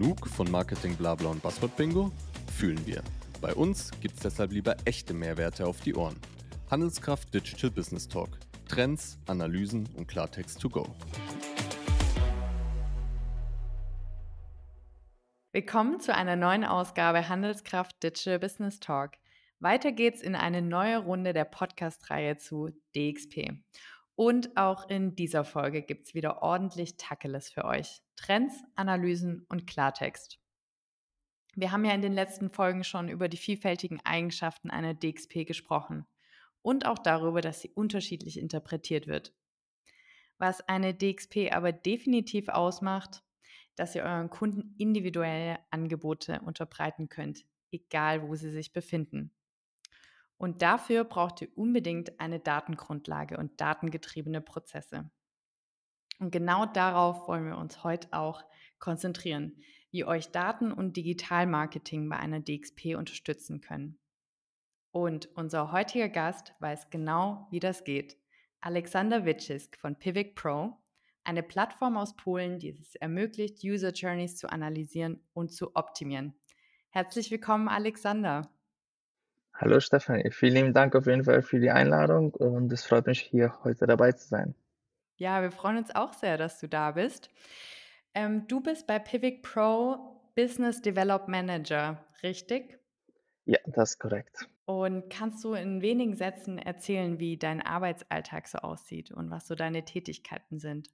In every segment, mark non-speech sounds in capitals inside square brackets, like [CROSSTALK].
Genug von Marketing Blabla und Buzzword Bingo? Fühlen wir. Bei uns gibt's deshalb lieber echte Mehrwerte auf die Ohren. Handelskraft Digital Business Talk. Trends, Analysen und Klartext to go. Willkommen zu einer neuen Ausgabe Handelskraft Digital Business Talk. Weiter geht's in eine neue Runde der Podcast-Reihe zu DXP. Und auch in dieser Folge gibt's wieder ordentlich Tacheles für euch. Trends, Analysen und Klartext. Wir haben ja in den letzten Folgen schon über die vielfältigen Eigenschaften einer DXP gesprochen und auch darüber, dass sie unterschiedlich interpretiert wird. Was eine DXP aber definitiv ausmacht, dass ihr euren Kunden individuelle Angebote unterbreiten könnt, egal wo sie sich befinden. Und dafür braucht ihr unbedingt eine Datengrundlage und datengetriebene Prozesse. Und genau darauf wollen wir uns heute auch konzentrieren, wie euch Daten- und Digitalmarketing bei einer DXP unterstützen können. Und unser heutiger Gast weiß genau, wie das geht. Alexander Witschisk von Pivik Pro, eine Plattform aus Polen, die es ermöglicht, User Journeys zu analysieren und zu optimieren. Herzlich willkommen, Alexander. Hallo Stefanie, vielen Dank auf jeden Fall für die Einladung und es freut mich, hier heute dabei zu sein. Ja, wir freuen uns auch sehr, dass du da bist. Ähm, du bist bei Pivik Pro Business Develop Manager, richtig? Ja, das ist korrekt. Und kannst du in wenigen Sätzen erzählen, wie dein Arbeitsalltag so aussieht und was so deine Tätigkeiten sind?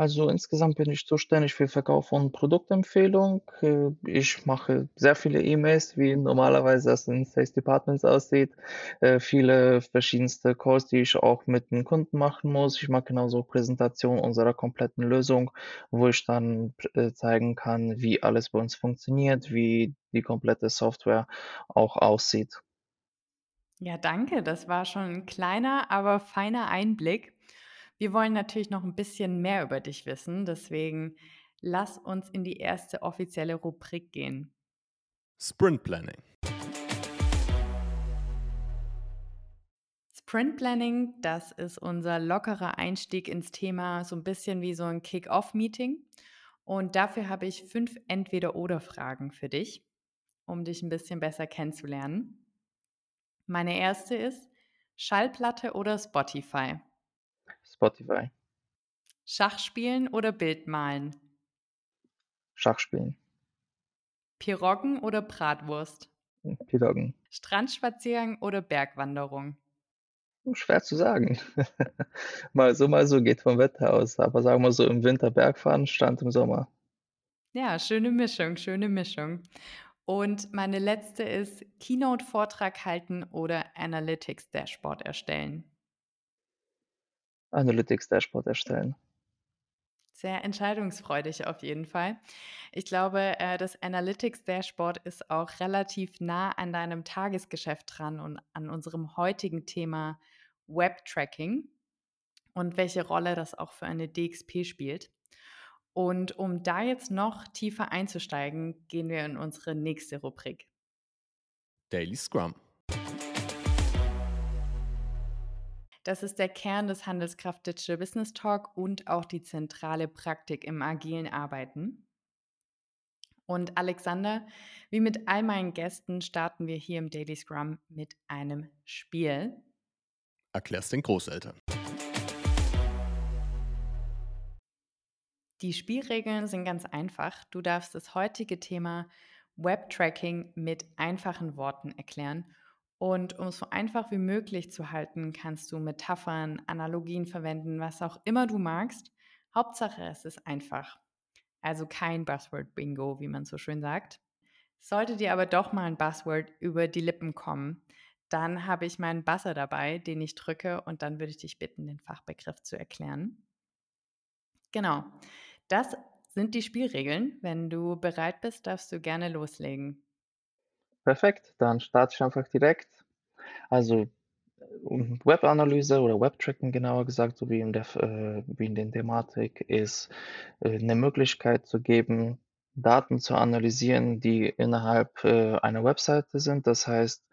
Also insgesamt bin ich zuständig für Verkauf und Produktempfehlung. Äh, Ich mache sehr viele E-Mails, wie normalerweise das in Sales Departments aussieht. Äh, Viele verschiedenste Calls, die ich auch mit den Kunden machen muss. Ich mache genauso Präsentation unserer kompletten Lösung, wo ich dann äh, zeigen kann, wie alles bei uns funktioniert, wie die komplette Software auch aussieht. Ja, danke. Das war schon ein kleiner, aber feiner Einblick. Wir wollen natürlich noch ein bisschen mehr über dich wissen, deswegen lass uns in die erste offizielle Rubrik gehen. Sprint Planning. Sprint Planning, das ist unser lockerer Einstieg ins Thema, so ein bisschen wie so ein Kick-Off-Meeting. Und dafür habe ich fünf Entweder-Oder-Fragen für dich, um dich ein bisschen besser kennenzulernen. Meine erste ist Schallplatte oder Spotify? Spotify, Schachspielen oder Bildmalen? Schachspielen, Piroggen oder Bratwurst? Piroggen. Strandspaziergang oder Bergwanderung? Schwer zu sagen. [LAUGHS] Mal so, mal so, geht vom Wetter aus. Aber sagen wir so, im Winter Bergfahren, Strand im Sommer. Ja, schöne Mischung, schöne Mischung. Und meine letzte ist Keynote-Vortrag halten oder Analytics-Dashboard erstellen. Analytics-Dashboard erstellen. Sehr entscheidungsfreudig auf jeden Fall. Ich glaube, äh, das Analytics-Dashboard ist auch relativ nah an deinem Tagesgeschäft dran und an unserem heutigen Thema Web-Tracking und welche Rolle das auch für eine DXP spielt. Und um da jetzt noch tiefer einzusteigen, gehen wir in unsere nächste Rubrik. Daily Scrum. Das ist der Kern des Handelskraft Digital Business Talk und auch die zentrale Praktik im agilen Arbeiten. Und Alexander, wie mit all meinen Gästen starten wir hier im Daily Scrum mit einem Spiel. Erklär's den Großeltern. Die Spielregeln sind ganz einfach. Du darfst das heutige Thema Web-Tracking mit einfachen Worten erklären. Und um es so einfach wie möglich zu halten, kannst du Metaphern, Analogien verwenden, was auch immer du magst. Hauptsache, es ist einfach. Also kein Buzzword-Bingo, wie man so schön sagt. Sollte dir aber doch mal ein Buzzword über die Lippen kommen, dann habe ich meinen Buzzer dabei, den ich drücke und dann würde ich dich bitten, den Fachbegriff zu erklären. Genau. Das sind die Spielregeln. Wenn du bereit bist, darfst du gerne loslegen. Perfekt, dann starte ich einfach direkt. Also um Webanalyse oder Webtracking genauer gesagt, so wie in der, äh, wie in der Thematik, ist äh, eine Möglichkeit zu geben, Daten zu analysieren, die innerhalb, äh, einer Webseite sind. Das heißt,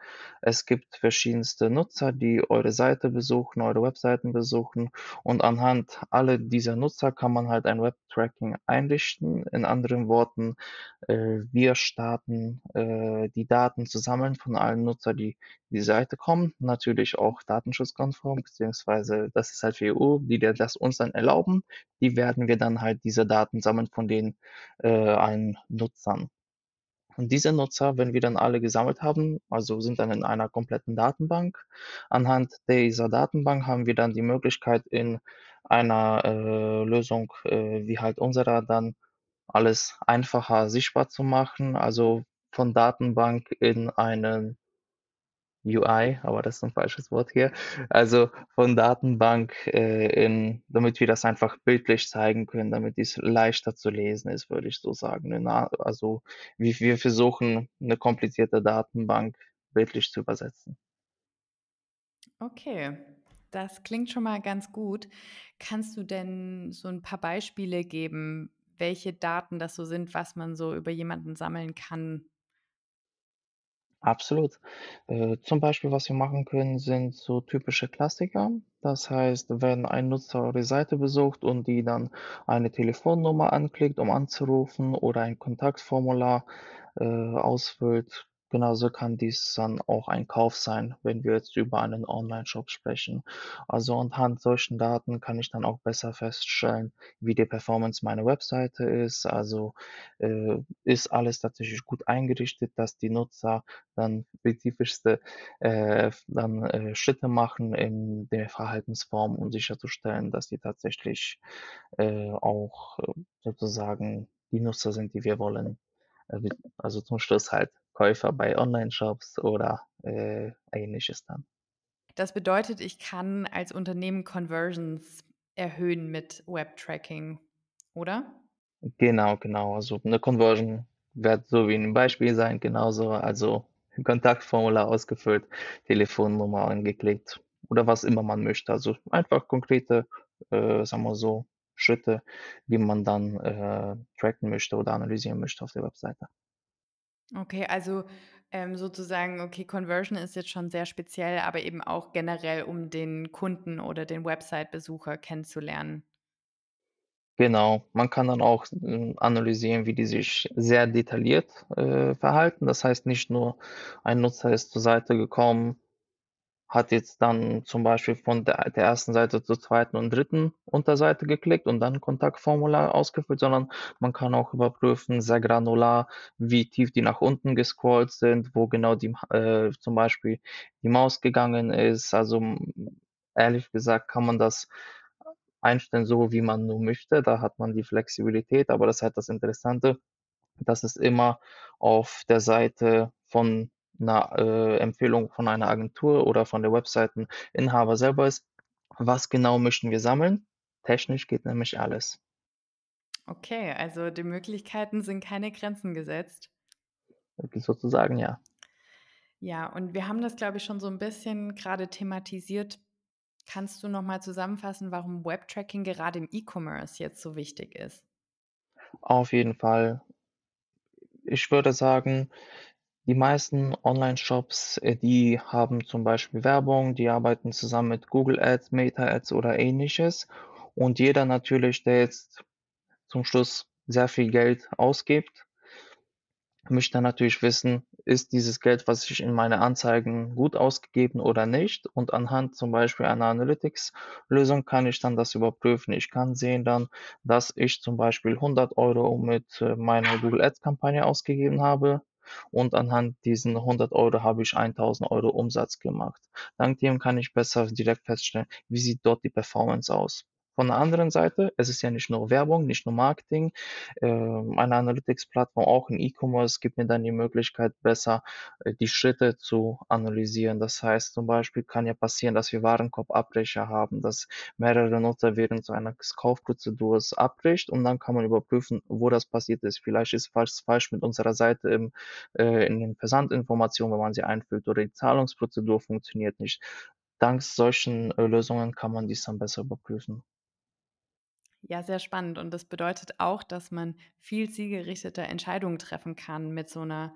es gibt verschiedenste Nutzer, die eure Seite besuchen, eure Webseiten besuchen und anhand alle dieser Nutzer kann man halt ein Webtracking einrichten. In anderen Worten, wir starten, äh, die Daten zu sammeln von allen Nutzer, die die Seite kommen, natürlich auch datenschutzkonform, beziehungsweise das ist halt für EU, die dir das uns dann erlauben. Die werden wir dann halt diese Daten sammeln von den äh, allen Nutzern. Und diese Nutzer, wenn wir dann alle gesammelt haben, also sind dann in einer kompletten Datenbank. Anhand dieser Datenbank haben wir dann die Möglichkeit, in einer äh, Lösung äh, wie halt unserer dann alles einfacher sichtbar zu machen. Also von Datenbank in einen UI, aber das ist ein falsches Wort hier. Also von Datenbank äh, in, damit wir das einfach bildlich zeigen können, damit es leichter zu lesen ist, würde ich so sagen. Also wie wir versuchen, eine komplizierte Datenbank bildlich zu übersetzen. Okay, das klingt schon mal ganz gut. Kannst du denn so ein paar Beispiele geben, welche Daten das so sind, was man so über jemanden sammeln kann? Absolut. Äh, zum Beispiel, was wir machen können, sind so typische Klassiker. Das heißt, wenn ein Nutzer eure Seite besucht und die dann eine Telefonnummer anklickt, um anzurufen oder ein Kontaktformular äh, ausfüllt, genauso kann dies dann auch ein Kauf sein, wenn wir jetzt über einen Online-Shop sprechen. Also anhand solchen Daten kann ich dann auch besser feststellen, wie die Performance meiner Webseite ist. Also äh, ist alles tatsächlich gut eingerichtet, dass die Nutzer dann spezifischste äh, dann äh, Schritte machen in der Verhaltensform, um sicherzustellen, dass die tatsächlich äh, auch äh, sozusagen die Nutzer sind, die wir wollen. Also zum Schluss halt Käufer bei Online-Shops oder äh, ähnliches dann. Das bedeutet, ich kann als Unternehmen Conversions erhöhen mit Web-Tracking, oder? Genau, genau. Also eine Conversion wird so wie in dem Beispiel sein, genauso. Also Kontaktformular ausgefüllt, Telefonnummer angeklickt oder was immer man möchte. Also einfach konkrete, äh, sagen wir so, Schritte, die man dann äh, tracken möchte oder analysieren möchte auf der Webseite. Okay, also, ähm, sozusagen, okay, Conversion ist jetzt schon sehr speziell, aber eben auch generell, um den Kunden oder den Website-Besucher kennenzulernen. Genau, man kann dann auch hm, analysieren, wie die sich sehr detailliert äh, verhalten. Das heißt nicht nur, ein Nutzer ist zur Seite gekommen, hat jetzt dann zum Beispiel von der, der ersten Seite zur zweiten und dritten Unterseite geklickt und dann Kontaktformular ausgefüllt, sondern man kann auch überprüfen, sehr granular, wie tief die nach unten gescrollt sind, wo genau die äh, zum Beispiel die Maus gegangen ist. Also ehrlich gesagt kann man das einstellen, so wie man nur möchte. Da hat man die Flexibilität, aber das ist halt das Interessante, dass es immer auf der Seite von einer äh, Empfehlung von einer Agentur oder von der Webseiteninhaber selber ist. Was genau möchten wir sammeln? Technisch geht nämlich alles. Okay, also den Möglichkeiten sind keine Grenzen gesetzt. Sozusagen ja. Ja, und wir haben das, glaube ich, schon so ein bisschen gerade thematisiert. Kannst du noch mal zusammenfassen, warum Webtracking gerade im E-Commerce jetzt so wichtig ist? Auf jeden Fall. Ich würde sagen, die meisten Online-Shops, äh, die haben zum Beispiel Werbung, die arbeiten zusammen mit Google Ads, Meta Ads oder Ähnliches. Und jeder natürlich, der jetzt zum Schluss sehr viel Geld ausgibt, möchte natürlich wissen, ist dieses Geld, was ich in meine Anzeigen gut ausgegeben oder nicht? Und anhand zum Beispiel einer Analytics-Lösung kann ich dann das überprüfen. Ich kann sehen dann, dass ich zum Beispiel 100 Euro mit äh, meiner Google Ads-Kampagne ausgegeben habe. Und anhand diesen 100 Euro habe ich 1000 Euro Umsatz gemacht. Dank dem kann ich besser direkt feststellen, wie sieht dort die Performance aus. Von der anderen Seite, es ist ja nicht nur Werbung, nicht nur Marketing. Ähm, eine Analytics-Plattform, auch im E-Commerce, gibt mir dann die Möglichkeit, besser äh, die Schritte zu analysieren. Das heißt, zum Beispiel kann ja passieren, dass wir Warenkorbabbrecher haben, dass mehrere Nutzer während so einer Kaufprozedur abbricht und dann kann man überprüfen, wo das passiert ist. Vielleicht ist was falsch mit unserer Seite im, äh, in den Versandinformationen, wenn man sie einfügt oder die Zahlungsprozedur funktioniert nicht. Dank solchen äh, Lösungen kann man dies dann besser überprüfen. Ja, sehr spannend. Und das bedeutet auch, dass man viel zielgerichteter Entscheidungen treffen kann mit so einer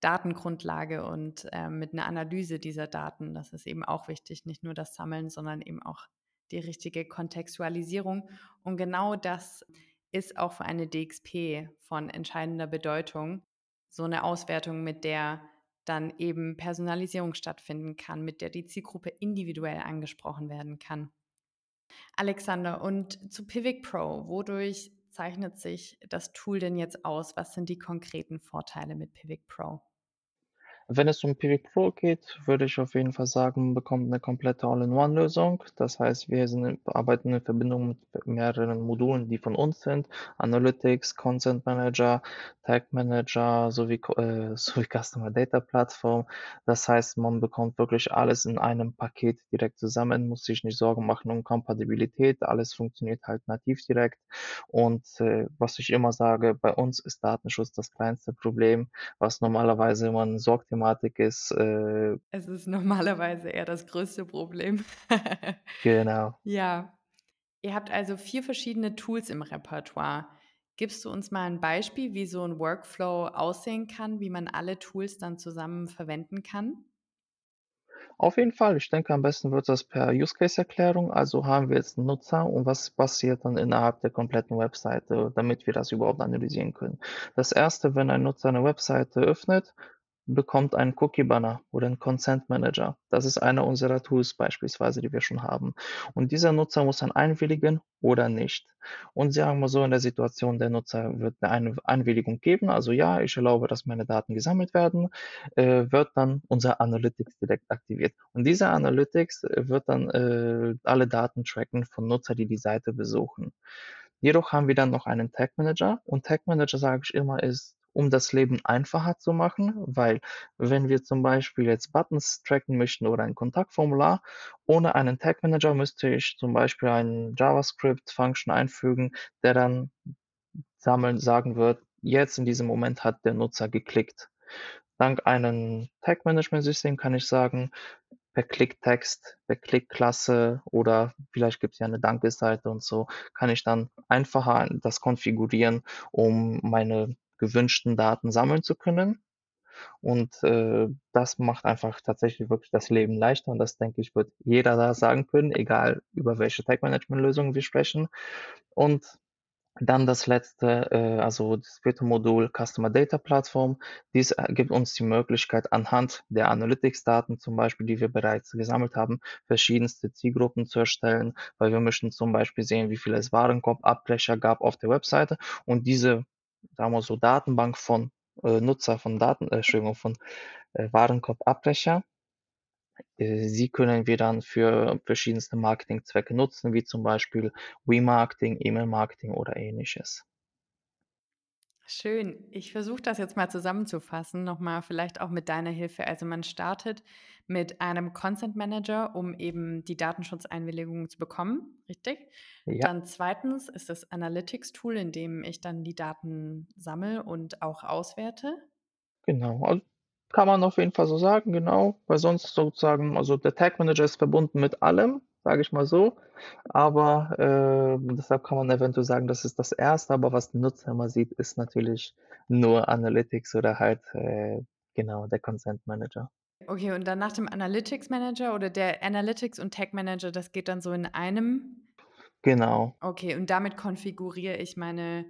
Datengrundlage und äh, mit einer Analyse dieser Daten. Das ist eben auch wichtig, nicht nur das Sammeln, sondern eben auch die richtige Kontextualisierung. Und genau das ist auch für eine DXP von entscheidender Bedeutung. So eine Auswertung, mit der dann eben Personalisierung stattfinden kann, mit der die Zielgruppe individuell angesprochen werden kann. Alexander, und zu Pivot Pro, wodurch zeichnet sich das Tool denn jetzt aus? Was sind die konkreten Vorteile mit Pivot Pro? Wenn es um Pivot Pro geht, würde ich auf jeden Fall sagen, man bekommt eine komplette All-in-One-Lösung. Das heißt, wir sind, arbeiten in Verbindung mit mehreren Modulen, die von uns sind. Analytics, Content Manager, Tag Manager sowie, äh, [LAUGHS] sowie Customer Data Plattform. Das heißt, man bekommt wirklich alles in einem Paket direkt zusammen, muss sich nicht Sorgen machen um Kompatibilität. Alles funktioniert halt nativ direkt. Und äh, was ich immer sage, bei uns ist Datenschutz das kleinste Problem, was normalerweise man sorgt Thematik ist. Äh, Es ist normalerweise eher das größte Problem. [LAUGHS] genau. Ja. Ihr habt also vier verschiedene Tools im Repertoire. Gibst du uns mal ein Beispiel, wie so ein Workflow aussehen kann, wie man alle Tools dann zusammen verwenden kann? Auf jeden Fall. Ich denke, am besten wird das per Use Case Erklärung. Also haben wir jetzt 'n Nutzer und was passiert dann innerhalb der kompletten Webseite, damit wir das überhaupt analysieren können. Das Erste, wenn ein Nutzer eine Webseite öffnet, bekommt einen Cookie-Banner oder einen Consent Manager. Das ist einer unserer Tools beispielsweise, die wir schon haben. Und dieser Nutzer muss dann einwilligen oder nicht. Und sagen wir so, in der Situation, der Nutzer wird eine Einwilligung geben, also ja, ich erlaube, dass meine Daten gesammelt werden, äh, wird dann unser Analytics direkt aktiviert. Und dieser Analytics äh, wird dann äh, alle Daten tracken von Nutzer, die die Seite besuchen. Jedoch haben wir dann noch einen Tag Manager und Tag Manager, sage ich immer, ist um das Leben einfacher zu machen, weil wenn wir zum Beispiel jetzt Buttons tracken möchten oder ein Kontaktformular, ohne einen Tag Manager müsste ich zum Beispiel einen JavaScript-Function einfügen, der dann sammeln sagen wird, jetzt in diesem Moment hat der Nutzer geklickt. Dank einem Tag-Management-System kann ich sagen, per Klicktext, per Klickklasse oder vielleicht gibt es ja eine Danke-Seite und so, kann ich dann einfacher das konfigurieren, um meine gewünschten Daten sammeln zu können. Und äh, das macht einfach tatsächlich wirklich das Leben leichter. Und das denke ich, wird jeder da sagen können, egal über welche Tag-Management-Lösungen wir sprechen. Und dann das letzte, äh, also das vierte Modul Customer Data Plattform. Dies äh, gibt uns die Möglichkeit, anhand der Analytics-Daten zum Beispiel, die wir bereits gesammelt haben, verschiedenste Zielgruppen zu erstellen, weil wir möchten zum Beispiel sehen, wie viele es Warenkorbabbrecher gab auf der Webseite und diese sagen wir so, Datenbank von äh, Nutzer von Daten, äh, Entschuldigung, von äh, Warenkorbabbrecher. Äh, sie können wir dann für verschiedenste Marketingzwecke nutzen, wie zum Beispiel Remarketing, E-Mail-Marketing oder ähnliches. Schön. Ich versuche das jetzt mal zusammenzufassen, nochmal vielleicht auch mit deiner Hilfe. Also man startet mit einem Consent Manager, um eben die Datenschutzeinwilligung zu bekommen, richtig? Ja. Dann zweitens ist das Analytics-Tool, in dem ich dann die Daten sammle und auch auswerte. Genau, also kann man auf jeden Fall so sagen, genau, weil sonst sozusagen, also der Tag Manager ist verbunden mit allem, sage ich mal so, aber äh, deshalb kann man eventuell sagen, das ist das Erste, aber was der Nutzer immer sieht, ist natürlich nur Analytics oder halt äh, genau der Consent Manager. Okay, und dann nach dem Analytics Manager oder der Analytics und Tag Manager, das geht dann so in einem? Genau. Okay, und damit konfiguriere ich meine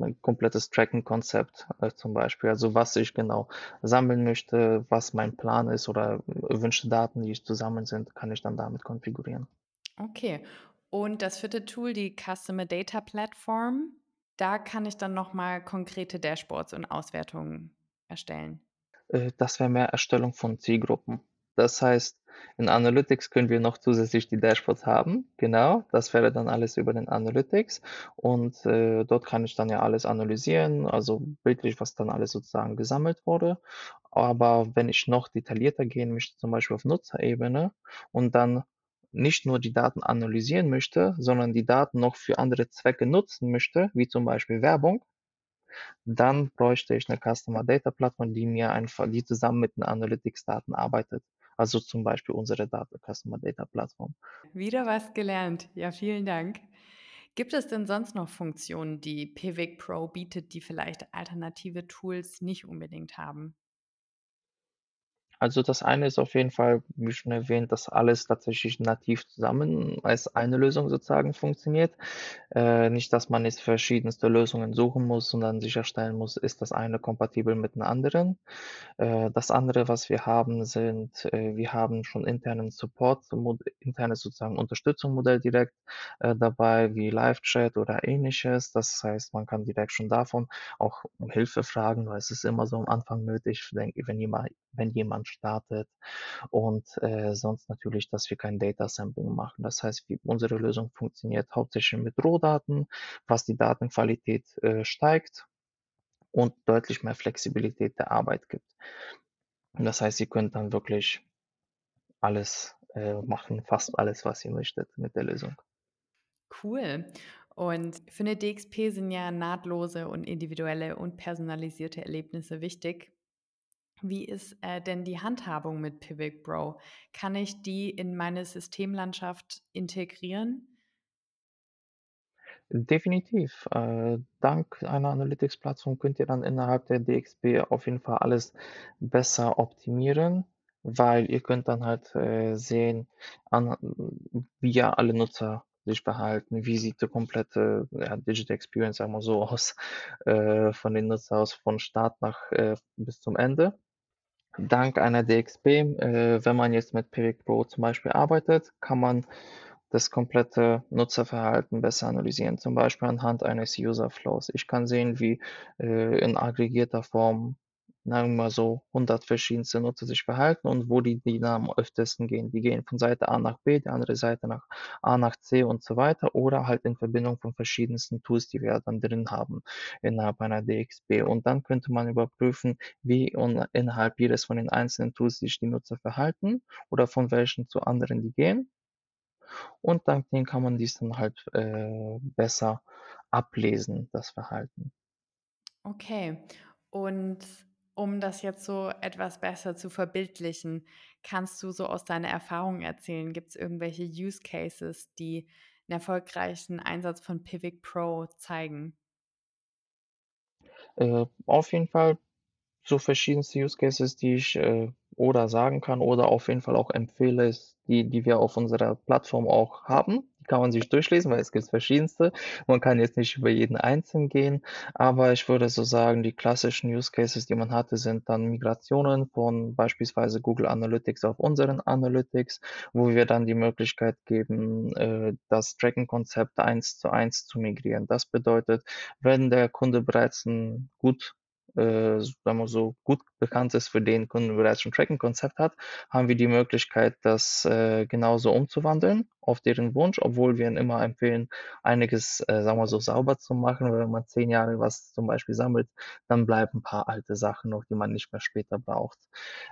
mein komplettes Tracking-Konzept äh, zum Beispiel. Also was ich genau sammeln möchte, was mein Plan ist oder erwünschte Daten, die zu sammeln sind, kann ich dann damit konfigurieren. Okay. Und das vierte Tool, die Customer Data Platform, da kann ich dann nochmal konkrete Dashboards und Auswertungen erstellen. Äh, das wäre mehr Erstellung von Zielgruppen. Das heißt, in Analytics können wir noch zusätzlich die Dashboards haben. Genau, das wäre dann alles über den Analytics. Und äh, dort kann ich dann ja alles analysieren, also bildlich, was dann alles sozusagen gesammelt wurde. Aber wenn ich noch detaillierter gehen möchte, zum Beispiel auf Nutzerebene und dann nicht nur die Daten analysieren möchte, sondern die Daten noch für andere Zwecke nutzen möchte, wie zum Beispiel Werbung, dann bräuchte ich eine Customer Data Plattform, die mir einfach, die zusammen mit den Analytics Daten arbeitet. Also zum Beispiel unsere Data Customer Data Plattform. Wieder was gelernt. Ja, vielen Dank. Gibt es denn sonst noch Funktionen, die Pivot Pro bietet, die vielleicht alternative Tools nicht unbedingt haben? Also, das eine ist auf jeden Fall, wie schon erwähnt, dass alles tatsächlich nativ zusammen als eine Lösung sozusagen funktioniert. Äh, nicht, dass man jetzt verschiedenste Lösungen suchen muss dann sicherstellen muss, ist das eine kompatibel mit 'ner anderen. Äh, das andere, was wir haben, sind äh, wir haben schon internen Support, internes sozusagen Unterstützungsmodell direkt, äh, dabei wie Live-Chat oder Ähnliches. Das heißt, man kann direkt schon davon auch um Hilfe fragen, weil es ist immer so am Anfang nötig, wenn jema wenn jemand startet und, äh, sonst natürlich, dass wir kein Data Sampling machen. Das heißt, wie unsere Lösung funktioniert hauptsächlich mit Rohdaten, was die Datenqualität, äh, steigt und deutlich mehr Flexibilität der Arbeit gibt. Das heißt, ihr könnt dann wirklich alles, äh, machen, fast alles, was ihr möchtet mit der Lösung. Cool. Und für 'ne DXP sind ja nahtlose und individuelle und personalisierte Erlebnisse wichtig. Wie ist, äh, denn die Handhabung mit Pivot Pro? Kann ich die in meine Systemlandschaft integrieren? Definitiv. Äh, dank einer Analytics-Plattform könnt ihr dann innerhalb der DXP auf jeden Fall alles besser optimieren, weil ihr könnt dann halt, äh, sehen, an wie ja alle Nutzer sich verhalten, wie sieht die komplette, ja, Digital Experience, sagen wir so, aus, äh, von den Nutzer aus von Start nach äh, bis zum Ende. Dank einer DXP, äh, wenn man jetzt mit Pivot Pro zum Beispiel arbeitet, kann man das komplette Nutzerverhalten besser analysieren, zum Beispiel anhand eines User Flows. Ich kann sehen, wie, äh, in aggregierter Form, sagen wir mal so, 100 verschiedenste Nutzer sich verhalten und wo die die da am öftesten gehen. Die gehen von Seite A nach B, die andere Seite nach A nach C und so weiter oder halt in Verbindung von verschiedensten Tools, die wir dann drin haben innerhalb einer DXP. Und dann könnte man überprüfen, wie un innerhalb jedes von den einzelnen Tools sich die Nutzer verhalten oder von welchen zu anderen die gehen. Und dank denen kann man dies dann halt, äh, besser ablesen, das Verhalten. Okay. Und um das jetzt so etwas besser zu verbildlichen, kannst du so aus deiner Erfahrung erzählen, gibt's irgendwelche Use Cases, die 'n erfolgreichen Einsatz von Pivot Pro zeigen? Äh, auf jeden Fall so verschiedenste Use Cases, die ich, äh, oder sagen kann oder auf jeden Fall auch empfehle, ist die die wir auf unserer Plattform auch haben. Die kann man sich durchlesen, weil es gibt verschiedenste. Man kann jetzt nicht über jeden einzeln gehen, aber ich würde so sagen, die klassischen Use Cases, die man hatte, sind dann Migrationen von beispielsweise Google Analytics auf unseren Analytics, wo wir dann die Möglichkeit geben, äh, das Tracking-Konzept 1:1 zu migrieren. Das bedeutet, wenn der Kunde bereits 'n gut äh, sagen wir so, gut bekannt ist, für den Kunden bereits schon Tracking-Konzept hat, haben wir die Möglichkeit, das, äh, genauso umzuwandeln auf deren Wunsch, obwohl wir ihnen immer empfehlen, einiges, äh, sagen wir so, sauber zu machen. Wenn man 10 Jahre was zum Beispiel sammelt, dann bleiben 'n paar alte Sachen noch, die man nicht mehr später braucht.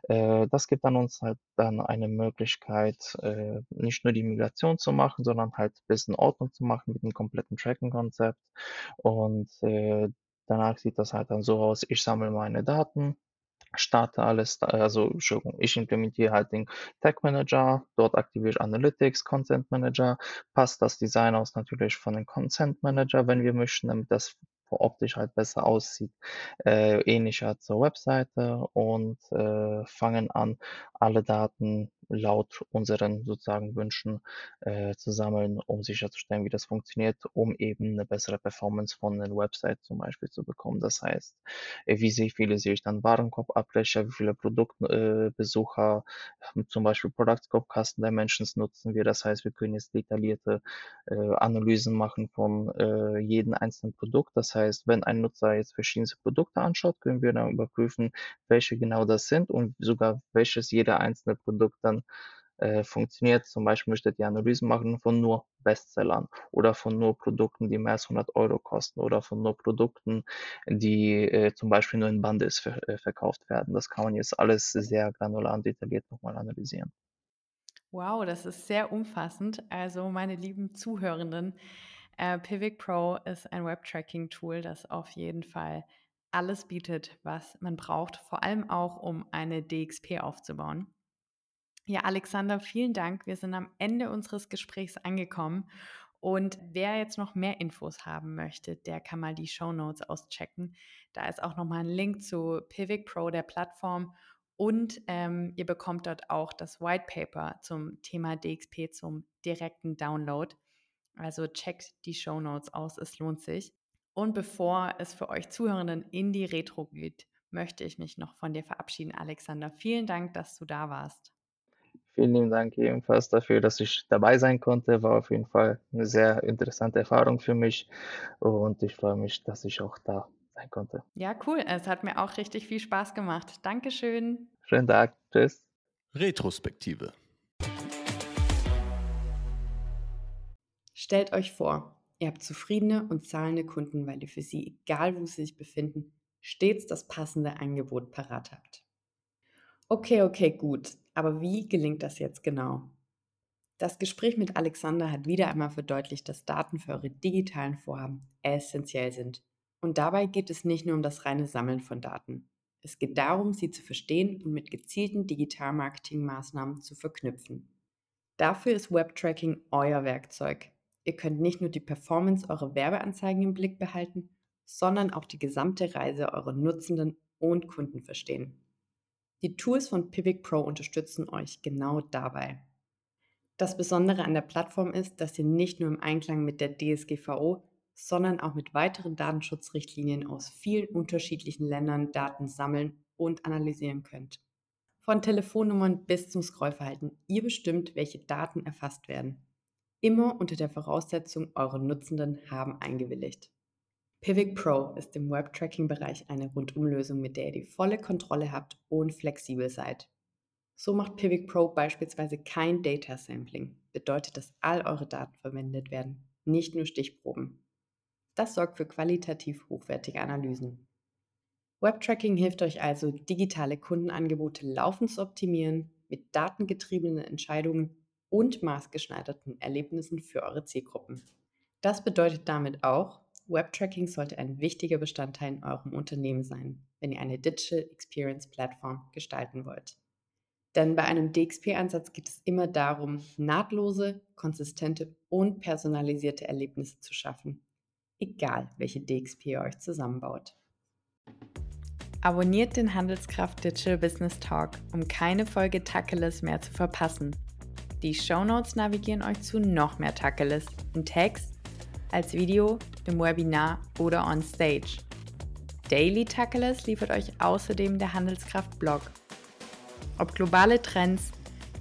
Äh, das gibt dann uns halt dann eine Möglichkeit, äh, nicht nur die Migration zu machen, sondern halt bisschen Ordnung zu machen mit 'nem kompletten Tracking-Konzept. Und, äh, danach sieht das halt dann so aus, ich sammle meine Daten, starte alles, also, Entschuldigung, ich implementiere halt den Tag Manager, dort aktiviere ich Analytics, Content Manager, passe das Design aus natürlich von dem Consent Manager, wenn wir möchten, damit das optisch halt besser aussieht, äh, ähnlicher zur Webseite und, äh, fangen an, alle Daten laut unseren sozusagen Wünschen, äh, zu sammeln, um sicherzustellen, wie das funktioniert, um eben 'ne bessere Performance von den Website zum Beispiel zu bekommen. Das heißt, äh, wie viele sehe ich dann Warenkorbabbrecher, wie viele Produkt äh, Besucher, zum Beispiel Product Scope Custom Dimensions nutzen wir. Das heißt, wir können jetzt detaillierte, äh, Analysen machen von, äh, jedem einzelnen Produkt. Das heißt, wenn ein Nutzer jetzt verschiedenste Produkte anschaut, können wir dann überprüfen, welche genau das sind und sogar welches jeder einzelne Produkt dann, äh, funktioniert. Zum Beispiel möchtet ihr Analysen machen von nur Bestsellern oder von nur Produkten, die mehr als 100 € kosten oder von nur Produkten, die, äh, zum Beispiel nur in Bundles ver äh, verkauft werden. Das kann man jetzt alles sehr granular und detailliert noch mal analysieren. Wow, das ist sehr umfassend. Also, meine lieben Zuhörenden, äh, Pivot Pro ist ein Web-Tracking-Tool, das auf jeden Fall alles bietet, was man braucht, vor allem auch, um eine DXP aufzubauen. Ja, Alexander, vielen Dank. Wir sind am Ende unseres Gesprächs angekommen Und wer jetzt noch mehr Infos haben möchte, der kann mal die Show Notes auschecken. Da ist auch nochmal ein Link zu Pivot Pro, der Plattform. Und ähm, ihr bekommt dort auch das White Paper zum Thema DXP zum direkten Download. Also checkt die Show Notes aus, es lohnt sich. Und bevor es für euch Zuhörenden in die Retro geht, möchte ich mich noch von dir verabschieden, Alexander. Vielen Dank, dass du da warst. Vielen lieben Dank ebenfalls dafür, dass ich dabei sein konnte. War auf jeden Fall eine sehr interessante Erfahrung für mich und ich freue mich, dass ich auch da sein konnte. Ja, cool. Es hat mir auch richtig viel Spaß gemacht. Dankeschön. Schönen Tag. Tschüss. Retrospektive. Stellt euch vor, ihr habt zufriedene und zahlende Kunden, weil ihr für sie, egal wo sie sich befinden, stets das passende Angebot parat habt. Okay, okay, gut. Aber wie gelingt das jetzt genau? Das Gespräch mit Alexander hat wieder einmal verdeutlicht, dass Daten für eure digitalen Vorhaben essentiell sind. Und dabei geht es nicht nur um das reine Sammeln von Daten. Es geht darum, sie zu verstehen und mit gezielten Digital-Marketing-Maßnahmen zu verknüpfen. Dafür ist Webtracking euer Werkzeug. Ihr könnt nicht nur die Performance eurer Werbeanzeigen im Blick behalten, sondern auch die gesamte Reise eurer Nutzenden und Kunden verstehen. Die Tools von Pivot Pro unterstützen euch genau dabei. Das Besondere an der Plattform ist, dass ihr nicht nur im Einklang mit der DSGVO, sondern auch mit weiteren Datenschutzrichtlinien aus vielen unterschiedlichen Ländern Daten sammeln und analysieren könnt. Von Telefonnummern bis zum Scrollverhalten, ihr bestimmt, welche Daten erfasst werden. Immer unter der Voraussetzung, eure Nutzenden haben eingewilligt. Pivot Pro ist im Web-Tracking-Bereich eine Rundumlösung, mit der ihr die volle Kontrolle habt und flexibel seid. So macht Pivot Pro beispielsweise kein Data Sampling, bedeutet, dass all eure Daten verwendet werden, nicht nur Stichproben. Das sorgt für qualitativ hochwertige Analysen. Webtracking hilft euch also, digitale Kundenangebote laufend zu optimieren, mit datengetriebenen Entscheidungen und maßgeschneiderten Erlebnissen für eure Zielgruppen. Das bedeutet damit auch, Webtracking sollte ein wichtiger Bestandteil in eurem Unternehmen sein, wenn ihr eine Digital Experience Plattform gestalten wollt. Denn bei einem DXP-Ansatz geht es immer darum, nahtlose, konsistente und personalisierte Erlebnisse zu schaffen, egal welche DXP ihr euch zusammenbaut. Abonniert den Handelskraft Digital Business Talk, um keine Folge Tacheles mehr zu verpassen. Die Shownotes navigieren euch zu noch mehr Tacheles in Text, als Video, im Webinar oder on Stage. Daily Tacheles liefert euch außerdem der Handelskraft-Blog. Ob globale Trends,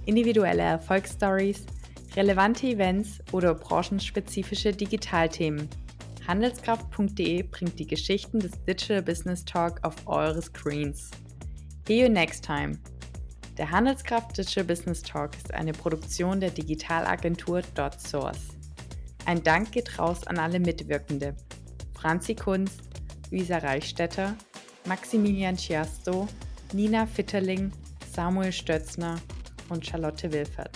individuelle Erfolgsstories, relevante Events oder branchenspezifische Digitalthemen. Handelskraft.de bringt die Geschichten des Digital Business Talk auf eure Screens. See you next time. Der Handelskraft Digital Business Talk ist eine Produktion der Digitalagentur .source. Ein Dank geht raus an alle Mitwirkende. Franzi Kunz, Luisa Reichstetter, Maximilian Chiasto, Nina Fitterling, Samuel Stötzner und Charlotte Wilfert.